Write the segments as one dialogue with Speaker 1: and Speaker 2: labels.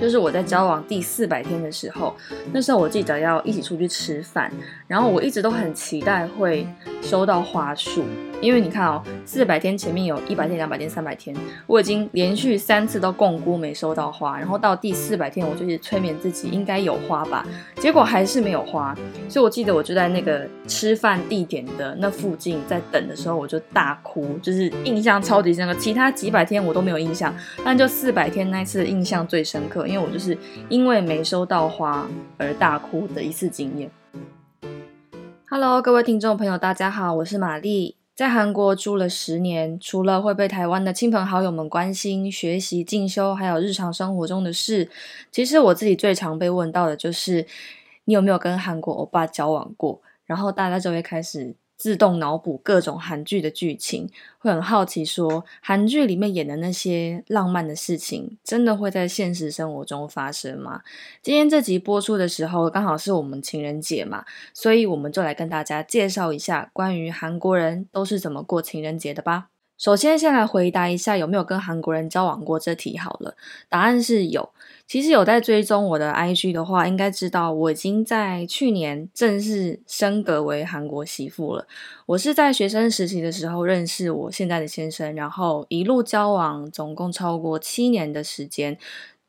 Speaker 1: 就是我在交往第四百天的时候，那时候我记得要一起出去吃饭，然后我一直都很期待会收到花束。因为你看哦，四百天前面有一百天、两百天、三百天，我已经连续三次都共估没收到花，然后到第四百天，我就是催眠自己应该有花吧，结果还是没有花，所以我记得我就在那个吃饭地点的那附近在等的时候，我就大哭，就是印象超级深刻。其他几百天我都没有印象，但就四百天那次印象最深刻，因为我就是因为没收到花而大哭的一次经验。Hello，各位听众朋友，大家好，我是玛丽。在韩国住了十年，除了会被台湾的亲朋好友们关心学习进修，还有日常生活中的事，其实我自己最常被问到的就是，你有没有跟韩国欧巴交往过？然后大家就会开始。自动脑补各种韩剧的剧情，会很好奇说韩剧里面演的那些浪漫的事情，真的会在现实生活中发生吗？今天这集播出的时候，刚好是我们情人节嘛，所以我们就来跟大家介绍一下关于韩国人都是怎么过情人节的吧。首先，先来回答一下有没有跟韩国人交往过这题好了。答案是有。其实有在追踪我的 IG 的话，应该知道我已经在去年正式升格为韩国媳妇了。我是在学生时期的时候认识我现在的先生，然后一路交往，总共超过七年的时间，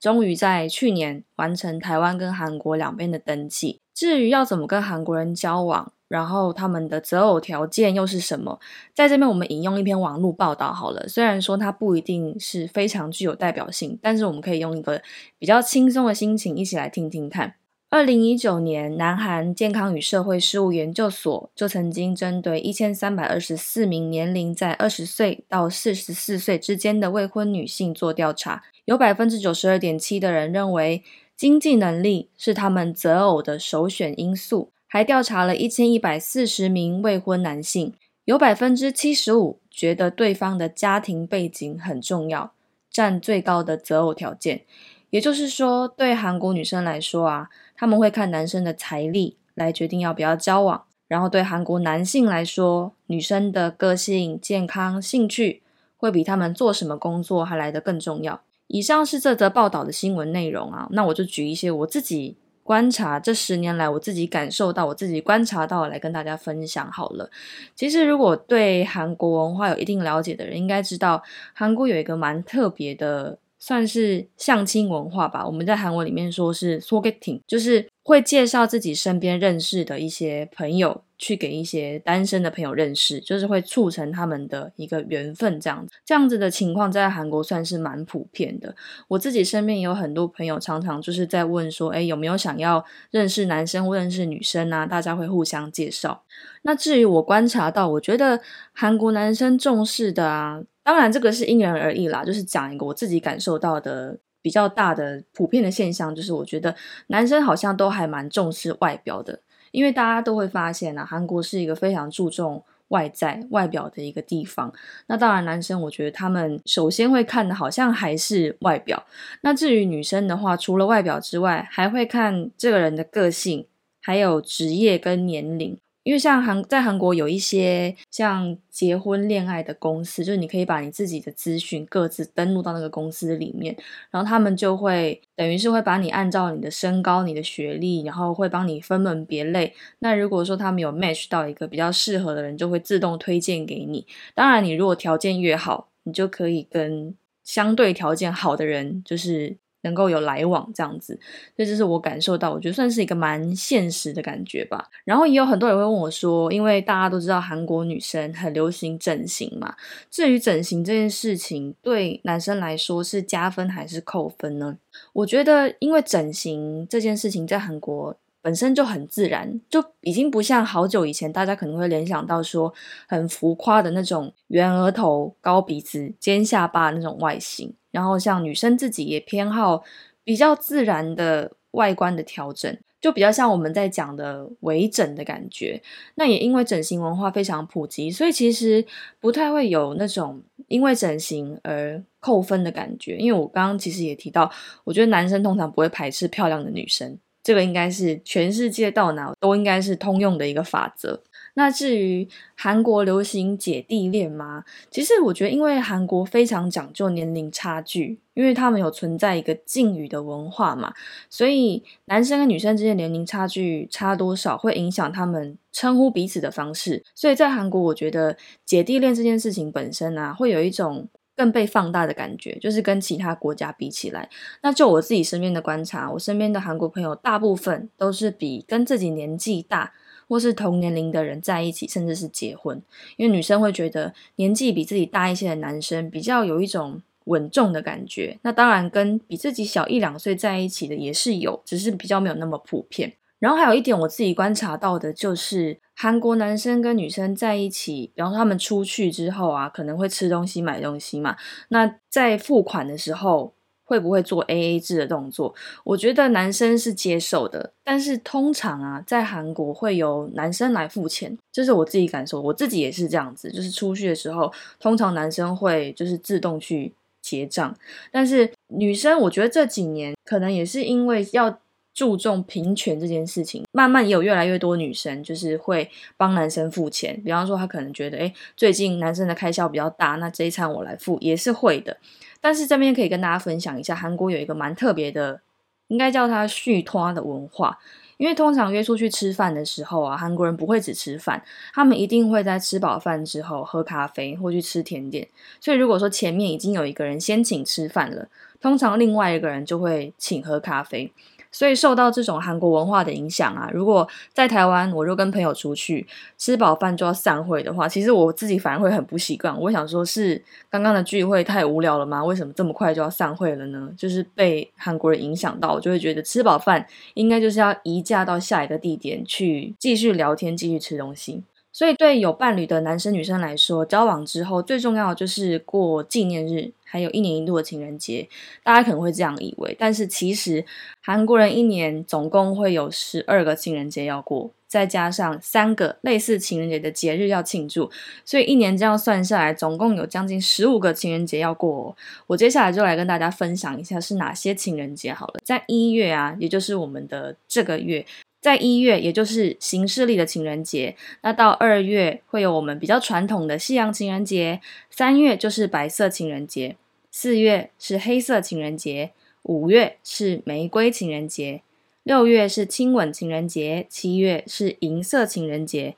Speaker 1: 终于在去年完成台湾跟韩国两边的登记。至于要怎么跟韩国人交往，然后他们的择偶条件又是什么？在这边我们引用一篇网络报道好了。虽然说它不一定是非常具有代表性，但是我们可以用一个比较轻松的心情一起来听听看。二零一九年，南韩健康与社会事务研究所就曾经针对一千三百二十四名年龄在二十岁到四十四岁之间的未婚女性做调查，有百分之九十二点七的人认为经济能力是他们择偶的首选因素。还调查了一千一百四十名未婚男性，有百分之七十五觉得对方的家庭背景很重要，占最高的择偶条件。也就是说，对韩国女生来说啊，他们会看男生的财力来决定要不要交往；然后对韩国男性来说，女生的个性、健康、兴趣会比他们做什么工作还来得更重要。以上是这则报道的新闻内容啊，那我就举一些我自己。观察这十年来，我自己感受到，我自己观察到，来跟大家分享好了。其实，如果对韩国文化有一定了解的人，应该知道韩国有一个蛮特别的，算是相亲文化吧。我们在韩文里面说是 sogeting，就是会介绍自己身边认识的一些朋友。去给一些单身的朋友认识，就是会促成他们的一个缘分，这样子，这样子的情况在韩国算是蛮普遍的。我自己身边也有很多朋友，常常就是在问说，哎，有没有想要认识男生或认识女生啊？大家会互相介绍。那至于我观察到，我觉得韩国男生重视的啊，当然这个是因人而异啦，就是讲一个我自己感受到的比较大的普遍的现象，就是我觉得男生好像都还蛮重视外表的。因为大家都会发现啊，韩国是一个非常注重外在外表的一个地方。那当然，男生我觉得他们首先会看的，好像还是外表。那至于女生的话，除了外表之外，还会看这个人的个性，还有职业跟年龄。因为像韩在韩国有一些像结婚恋爱的公司，就是你可以把你自己的资讯各自登录到那个公司里面，然后他们就会等于是会把你按照你的身高、你的学历，然后会帮你分门别类。那如果说他们有 match 到一个比较适合的人，就会自动推荐给你。当然，你如果条件越好，你就可以跟相对条件好的人，就是。能够有来往这样子，这就是我感受到，我觉得算是一个蛮现实的感觉吧。然后也有很多人会问我说，因为大家都知道韩国女生很流行整形嘛，至于整形这件事情对男生来说是加分还是扣分呢？我觉得，因为整形这件事情在韩国本身就很自然，就已经不像好久以前大家可能会联想到说很浮夸的那种圆额头、高鼻子、尖下巴那种外形。然后像女生自己也偏好比较自然的外观的调整，就比较像我们在讲的微整的感觉。那也因为整形文化非常普及，所以其实不太会有那种因为整形而扣分的感觉。因为我刚刚其实也提到，我觉得男生通常不会排斥漂亮的女生，这个应该是全世界到哪都应该是通用的一个法则。那至于韩国流行姐弟恋吗？其实我觉得，因为韩国非常讲究年龄差距，因为他们有存在一个敬语的文化嘛，所以男生跟女生之间年龄差距差多少，会影响他们称呼彼此的方式。所以在韩国，我觉得姐弟恋这件事情本身啊，会有一种更被放大的感觉，就是跟其他国家比起来。那就我自己身边的观察，我身边的韩国朋友大部分都是比跟自己年纪大。或是同年龄的人在一起，甚至是结婚，因为女生会觉得年纪比自己大一些的男生比较有一种稳重的感觉。那当然，跟比自己小一两岁在一起的也是有，只是比较没有那么普遍。然后还有一点，我自己观察到的就是，韩国男生跟女生在一起，然后他们出去之后啊，可能会吃东西、买东西嘛。那在付款的时候。会不会做 A A 制的动作？我觉得男生是接受的，但是通常啊，在韩国会由男生来付钱，这是我自己感受，我自己也是这样子。就是出去的时候，通常男生会就是自动去结账，但是女生，我觉得这几年可能也是因为要注重平权这件事情，慢慢也有越来越多女生就是会帮男生付钱。比方说，他可能觉得，哎，最近男生的开销比较大，那这一餐我来付也是会的。但是这边可以跟大家分享一下，韩国有一个蛮特别的，应该叫它续托的文化。因为通常约出去吃饭的时候啊，韩国人不会只吃饭，他们一定会在吃饱饭之后喝咖啡或去吃甜点。所以如果说前面已经有一个人先请吃饭了，通常另外一个人就会请喝咖啡。所以受到这种韩国文化的影响啊，如果在台湾，我就跟朋友出去吃饱饭就要散会的话，其实我自己反而会很不习惯。我想说，是刚刚的聚会太无聊了吗？为什么这么快就要散会了呢？就是被韩国人影响到，我就会觉得吃饱饭应该就是要移驾到下一个地点去继续聊天、继续吃东西。所以，对有伴侣的男生女生来说，交往之后最重要的就是过纪念日，还有一年一度的情人节。大家可能会这样以为，但是其实韩国人一年总共会有十二个情人节要过，再加上三个类似情人节的节日要庆祝，所以一年这样算下来，总共有将近十五个情人节要过。我接下来就来跟大家分享一下是哪些情人节好了。在一月啊，也就是我们的这个月。在一月，也就是形式里的情人节，那到二月会有我们比较传统的西洋情人节，三月就是白色情人节，四月是黑色情人节，五月是玫瑰情人节，六月是亲吻情人节，七月是银色情人节。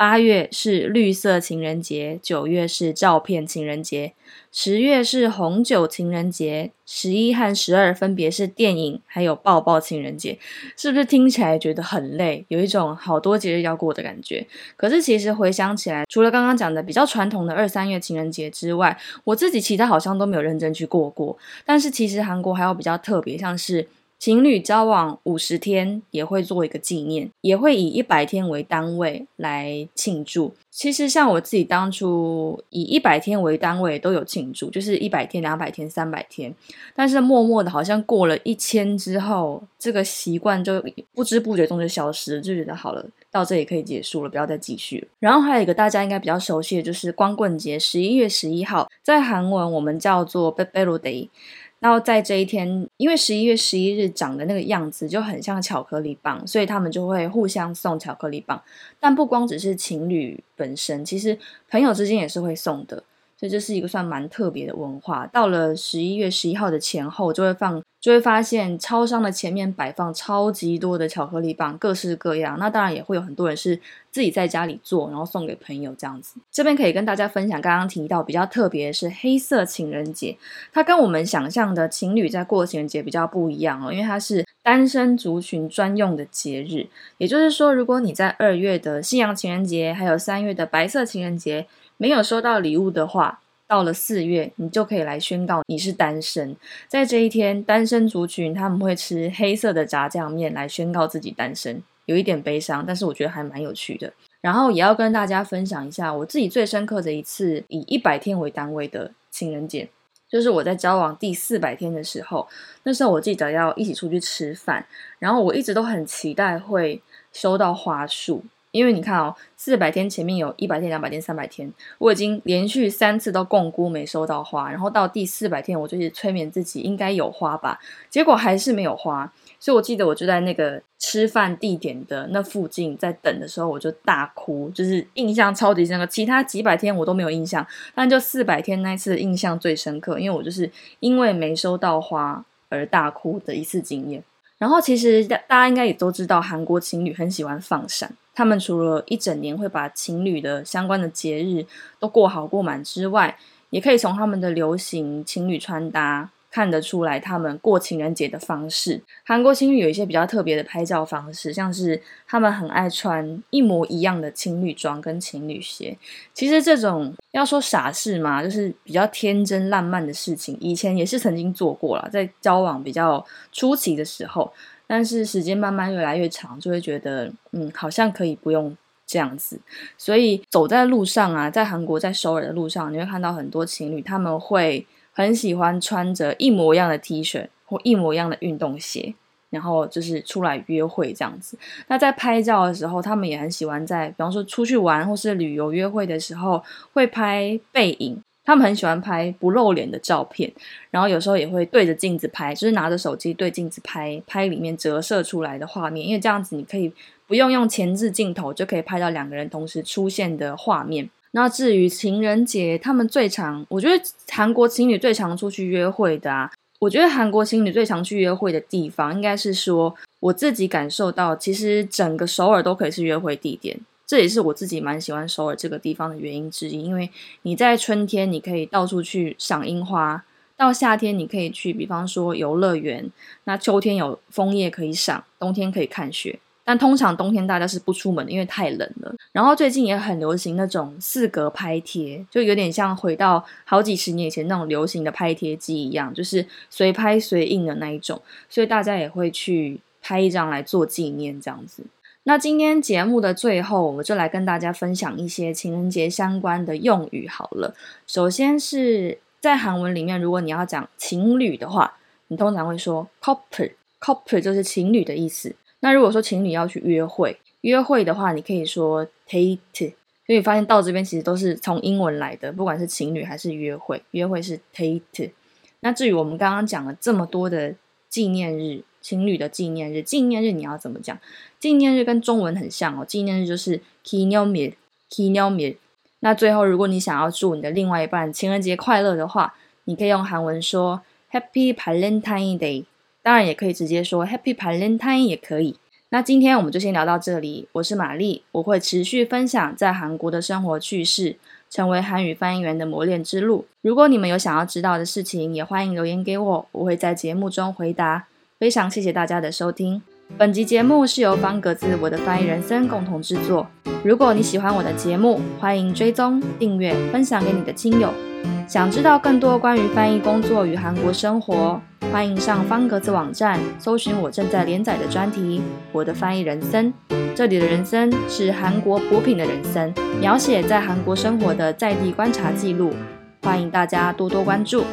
Speaker 1: 八月是绿色情人节，九月是照片情人节，十月是红酒情人节，十一和十二分别是电影还有抱抱情人节。是不是听起来觉得很累，有一种好多节日要过的感觉？可是其实回想起来，除了刚刚讲的比较传统的二三月情人节之外，我自己其他好像都没有认真去过过。但是其实韩国还有比较特别，像是。情侣交往五十天也会做一个纪念，也会以一百天为单位来庆祝。其实像我自己当初以一百天为单位都有庆祝，就是一百天、两百天、三百天。但是默默的，好像过了一千之后，这个习惯就不知不觉中就消失了，就觉得好了，到这里可以结束了，不要再继续了。然后还有一个大家应该比较熟悉的就是光棍节，十一月十一号，在韩文我们叫做 b e l Day。然后在这一天，因为十一月十一日长的那个样子就很像巧克力棒，所以他们就会互相送巧克力棒。但不光只是情侣本身，其实朋友之间也是会送的。所以这是一个算蛮特别的文化。到了十一月十一号的前后，就会放，就会发现超商的前面摆放超级多的巧克力棒，各式各样。那当然也会有很多人是自己在家里做，然后送给朋友这样子。这边可以跟大家分享，刚刚提到比较特别是黑色情人节，它跟我们想象的情侣在过情人节比较不一样哦，因为它是单身族群专用的节日。也就是说，如果你在二月的夕阳情人节，还有三月的白色情人节。没有收到礼物的话，到了四月，你就可以来宣告你是单身。在这一天，单身族群他们会吃黑色的炸酱面来宣告自己单身，有一点悲伤，但是我觉得还蛮有趣的。然后也要跟大家分享一下我自己最深刻的一次以一百天为单位的情人节。就是我在交往第四百天的时候，那时候我记得要一起出去吃饭，然后我一直都很期待会收到花束。因为你看哦，四百天前面有一百天、两百天、三百天，我已经连续三次都共估没收到花，然后到第四百天，我就是催眠自己应该有花吧，结果还是没有花，所以我记得我就在那个吃饭地点的那附近在等的时候，我就大哭，就是印象超级深刻。其他几百天我都没有印象，但就四百天那一次印象最深刻，因为我就是因为没收到花而大哭的一次经验。然后其实大大家应该也都知道，韩国情侣很喜欢放闪。他们除了一整年会把情侣的相关的节日都过好过满之外，也可以从他们的流行情侣穿搭看得出来他们过情人节的方式。韩国情侣有一些比较特别的拍照方式，像是他们很爱穿一模一样的情侣装跟情侣鞋。其实这种要说傻事嘛，就是比较天真烂漫的事情，以前也是曾经做过了，在交往比较初期的时候。但是时间慢慢越来越长，就会觉得，嗯，好像可以不用这样子。所以走在路上啊，在韩国，在首尔的路上，你会看到很多情侣，他们会很喜欢穿着一模一样的 T 恤或一模一样的运动鞋，然后就是出来约会这样子。那在拍照的时候，他们也很喜欢在，比方说出去玩或是旅游约会的时候，会拍背影。他们很喜欢拍不露脸的照片，然后有时候也会对着镜子拍，就是拿着手机对镜子拍拍里面折射出来的画面，因为这样子你可以不用用前置镜头就可以拍到两个人同时出现的画面。那至于情人节，他们最常，我觉得韩国情侣最常出去约会的啊，我觉得韩国情侣最常去约会的地方，应该是说我自己感受到，其实整个首尔都可以是约会地点。这也是我自己蛮喜欢首尔这个地方的原因之一，因为你在春天你可以到处去赏樱花，到夏天你可以去，比方说游乐园，那秋天有枫叶可以赏，冬天可以看雪。但通常冬天大家是不出门的，因为太冷了。然后最近也很流行那种四格拍贴，就有点像回到好几十年以前那种流行的拍贴机一样，就是随拍随印的那一种，所以大家也会去拍一张来做纪念，这样子。那今天节目的最后，我们就来跟大家分享一些情人节相关的用语好了。首先是在韩文里面，如果你要讲情侣的话，你通常会说 couple，couple 就是情侣的意思。那如果说情侣要去约会，约会的话，你可以说 date。所以发现到这边其实都是从英文来的，不管是情侣还是约会，约会是 date。那至于我们刚刚讲了这么多的纪念日。情侣的纪念日，纪念日你要怎么讲？纪念日跟中文很像哦，纪念日就是 “kinyeomil”，kinyeomil。那最后，如果你想要祝你的另外一半情人节快乐的话，你可以用韩文说 “Happy Valentine Day”，当然也可以直接说 “Happy Valentine” 也可以。那今天我们就先聊到这里，我是玛丽，我会持续分享在韩国的生活趣事，成为韩语翻译员的磨练之路。如果你们有想要知道的事情，也欢迎留言给我，我会在节目中回答。非常谢谢大家的收听，本集节目是由方格子我的翻译人生共同制作。如果你喜欢我的节目，欢迎追踪、订阅、分享给你的亲友。想知道更多关于翻译工作与韩国生活，欢迎上方格子网站搜寻我正在连载的专题《我的翻译人生》。这里的人生是韩国补品的人生，描写在韩国生活的在地观察记录。欢迎大家多多关注。